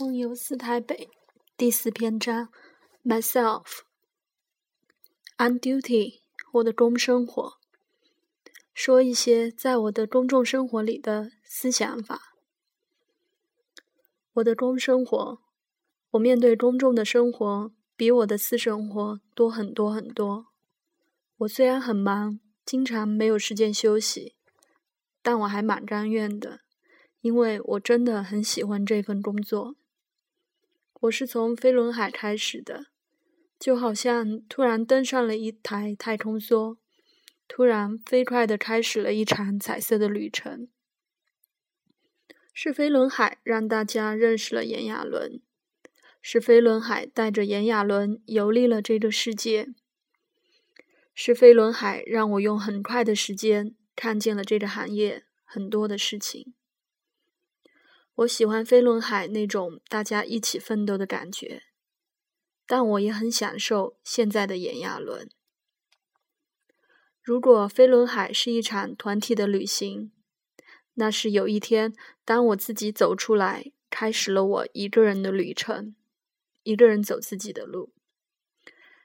梦游四台北第四篇章，myself，on duty，我的公生活，说一些在我的公众生活里的思想法。我的公生活，我面对公众的生活比我的私生活多很多很多。我虽然很忙，经常没有时间休息，但我还蛮甘愿的，因为我真的很喜欢这份工作。我是从飞轮海开始的，就好像突然登上了一台太空梭，突然飞快的开始了一场彩色的旅程。是飞轮海让大家认识了炎亚纶，是飞轮海带着炎亚纶游历了这个世界，是飞轮海让我用很快的时间看见了这个行业很多的事情。我喜欢飞轮海那种大家一起奋斗的感觉，但我也很享受现在的炎亚纶。如果飞轮海是一场团体的旅行，那是有一天当我自己走出来，开始了我一个人的旅程，一个人走自己的路，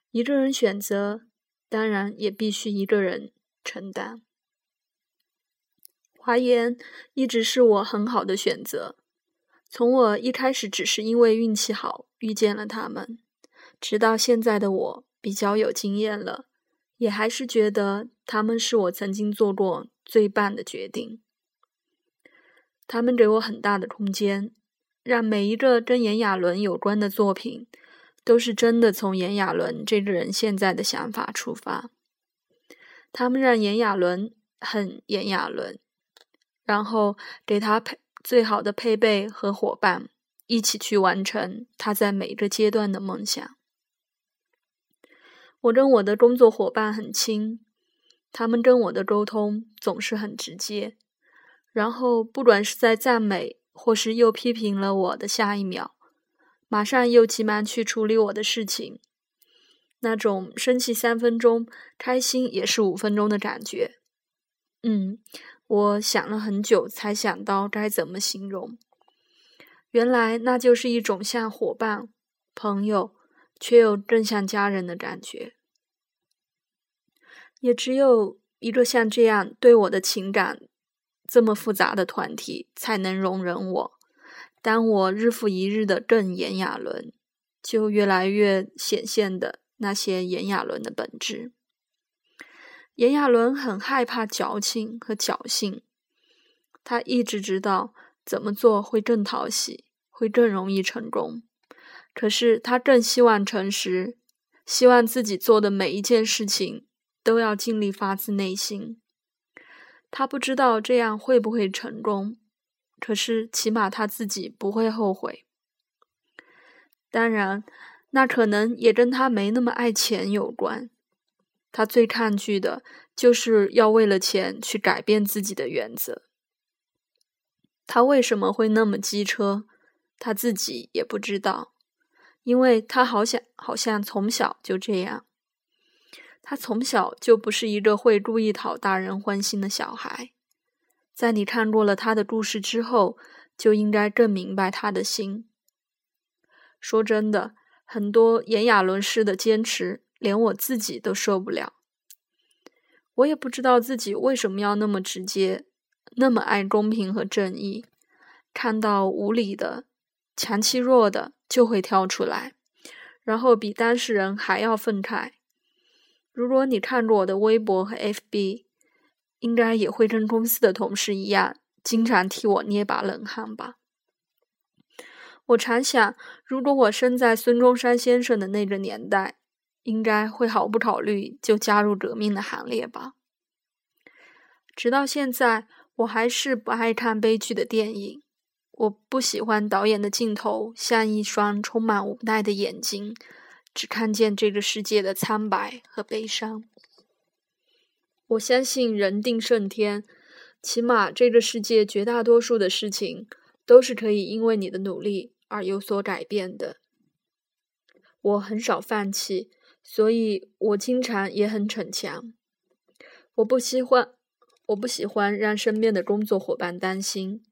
一个人选择，当然也必须一个人承担。华研一直是我很好的选择。从我一开始只是因为运气好遇见了他们，直到现在的我比较有经验了，也还是觉得他们是我曾经做过最棒的决定。他们给我很大的空间，让每一个跟炎亚纶有关的作品，都是真的从炎亚纶这个人现在的想法出发。他们让炎亚纶很炎亚纶，然后给他配。最好的配备和伙伴，一起去完成他在每个阶段的梦想。我跟我的工作伙伴很亲，他们跟我的沟通总是很直接。然后，不管是在赞美或是又批评了我的下一秒，马上又急忙去处理我的事情，那种生气三分钟，开心也是五分钟的感觉。嗯。我想了很久，才想到该怎么形容。原来那就是一种像伙伴、朋友，却又更像家人的感觉。也只有一个像这样对我的情感这么复杂的团体，才能容忍我。当我日复一日的更炎亚纶，就越来越显现的那些炎亚纶的本质。炎亚纶很害怕矫情和侥幸，他一直知道怎么做会更讨喜，会更容易成功。可是他更希望诚实，希望自己做的每一件事情都要尽力发自内心。他不知道这样会不会成功，可是起码他自己不会后悔。当然，那可能也跟他没那么爱钱有关。他最抗拒的就是要为了钱去改变自己的原则。他为什么会那么机车？他自己也不知道，因为他好像好像从小就这样。他从小就不是一个会故意讨大人欢心的小孩。在你看过了他的故事之后，就应该更明白他的心。说真的，很多炎亚纶式的坚持。连我自己都受不了，我也不知道自己为什么要那么直接，那么爱公平和正义。看到无理的、强欺弱的，就会跳出来，然后比当事人还要愤慨。如果你看过我的微博和 FB，应该也会跟公司的同事一样，经常替我捏把冷汗吧。我常想，如果我生在孙中山先生的那个年代。应该会毫不考虑就加入革命的行列吧。直到现在，我还是不爱看悲剧的电影。我不喜欢导演的镜头像一双充满无奈的眼睛，只看见这个世界的苍白和悲伤。我相信人定胜天，起码这个世界绝大多数的事情都是可以因为你的努力而有所改变的。我很少放弃。所以我经常也很逞强，我不喜欢，我不喜欢让身边的工作伙伴担心，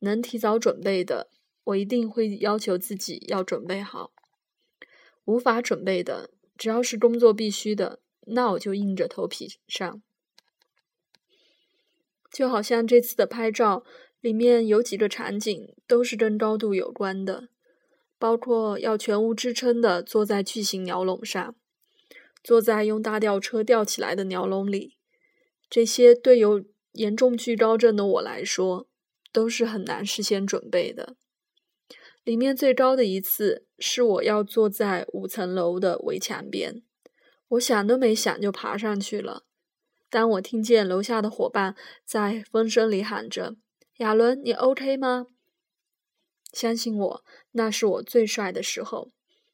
能提早准备的我一定会要求自己要准备好。无法准备的，只要是工作必须的，那我就硬着头皮上。就好像这次的拍照里面有几个场景都是跟高度有关的，包括要全无支撑的坐在巨型鸟笼上，坐在用大吊车吊起来的鸟笼里，这些对有严重惧高症的我来说都是很难事先准备的。里面最高的一次是我要坐在五层楼的围墙边，我想都没想就爬上去了。当我听见楼下的伙伴在风声里喊着“亚伦，你 OK 吗？”相信我，那是我最帅的时候。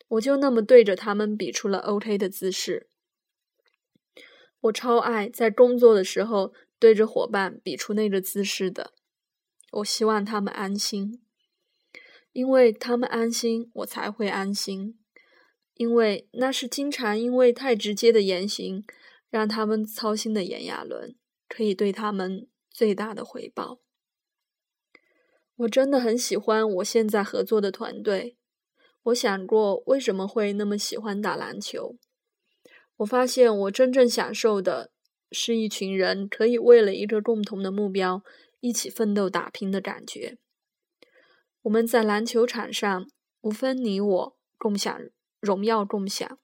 我就那么对着他们比出了 OK 的姿势。我超爱在工作的时候对着伙伴比出那个姿势的。我希望他们安心，因为他们安心，我才会安心。因为那是经常因为太直接的言行。让他们操心的炎亚纶，可以对他们最大的回报。我真的很喜欢我现在合作的团队。我想过为什么会那么喜欢打篮球。我发现我真正享受的是一群人可以为了一个共同的目标一起奋斗打拼的感觉。我们在篮球场上无分你我，共享荣耀，共享。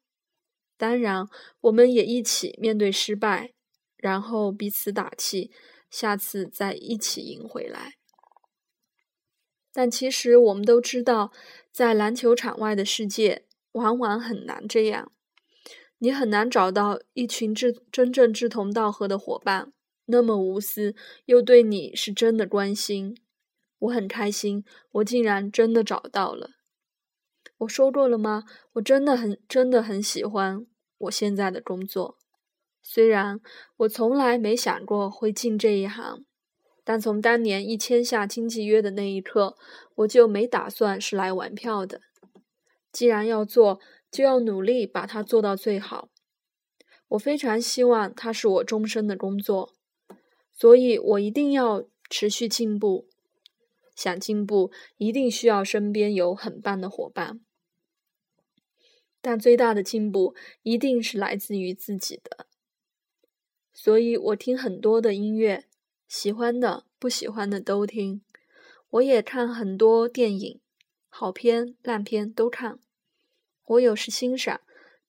当然，我们也一起面对失败，然后彼此打气，下次再一起赢回来。但其实我们都知道，在篮球场外的世界，往往很难这样。你很难找到一群志真正志同道合的伙伴，那么无私又对你是真的关心。我很开心，我竟然真的找到了。我说过了吗？我真的很、真的很喜欢我现在的工作。虽然我从来没想过会进这一行，但从当年一签下经纪约的那一刻，我就没打算是来玩票的。既然要做，就要努力把它做到最好。我非常希望它是我终身的工作，所以我一定要持续进步。想进步，一定需要身边有很棒的伙伴。但最大的进步一定是来自于自己的，所以我听很多的音乐，喜欢的、不喜欢的都听。我也看很多电影，好片、烂片都看。我有时欣赏，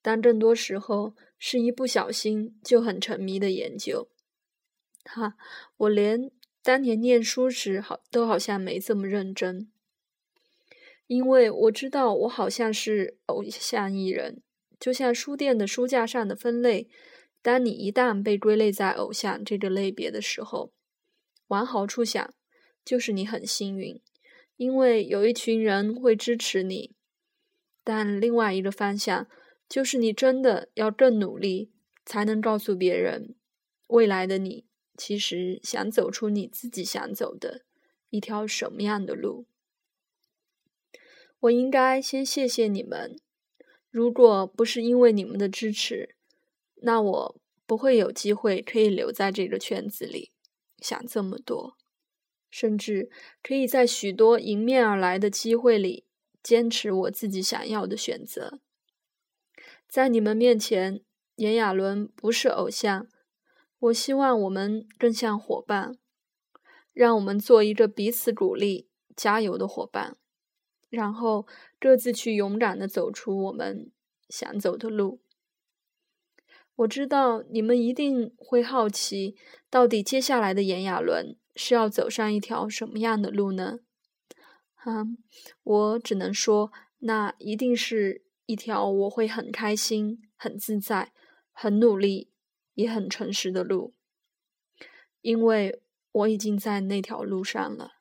但更多时候是一不小心就很沉迷的研究。哈，我连当年念书时好都好像没这么认真。因为我知道，我好像是偶像艺人，就像书店的书架上的分类。当你一旦被归类在偶像这个类别的时候，往好处想，就是你很幸运，因为有一群人会支持你。但另外一个方向，就是你真的要更努力，才能告诉别人，未来的你其实想走出你自己想走的一条什么样的路。我应该先谢谢你们，如果不是因为你们的支持，那我不会有机会可以留在这个圈子里，想这么多，甚至可以在许多迎面而来的机会里坚持我自己想要的选择。在你们面前，炎亚纶不是偶像，我希望我们更像伙伴，让我们做一个彼此鼓励、加油的伙伴。然后各自去勇敢的走出我们想走的路。我知道你们一定会好奇，到底接下来的炎亚纶是要走上一条什么样的路呢？哈，我只能说，那一定是一条我会很开心、很自在、很努力、也很诚实的路，因为我已经在那条路上了。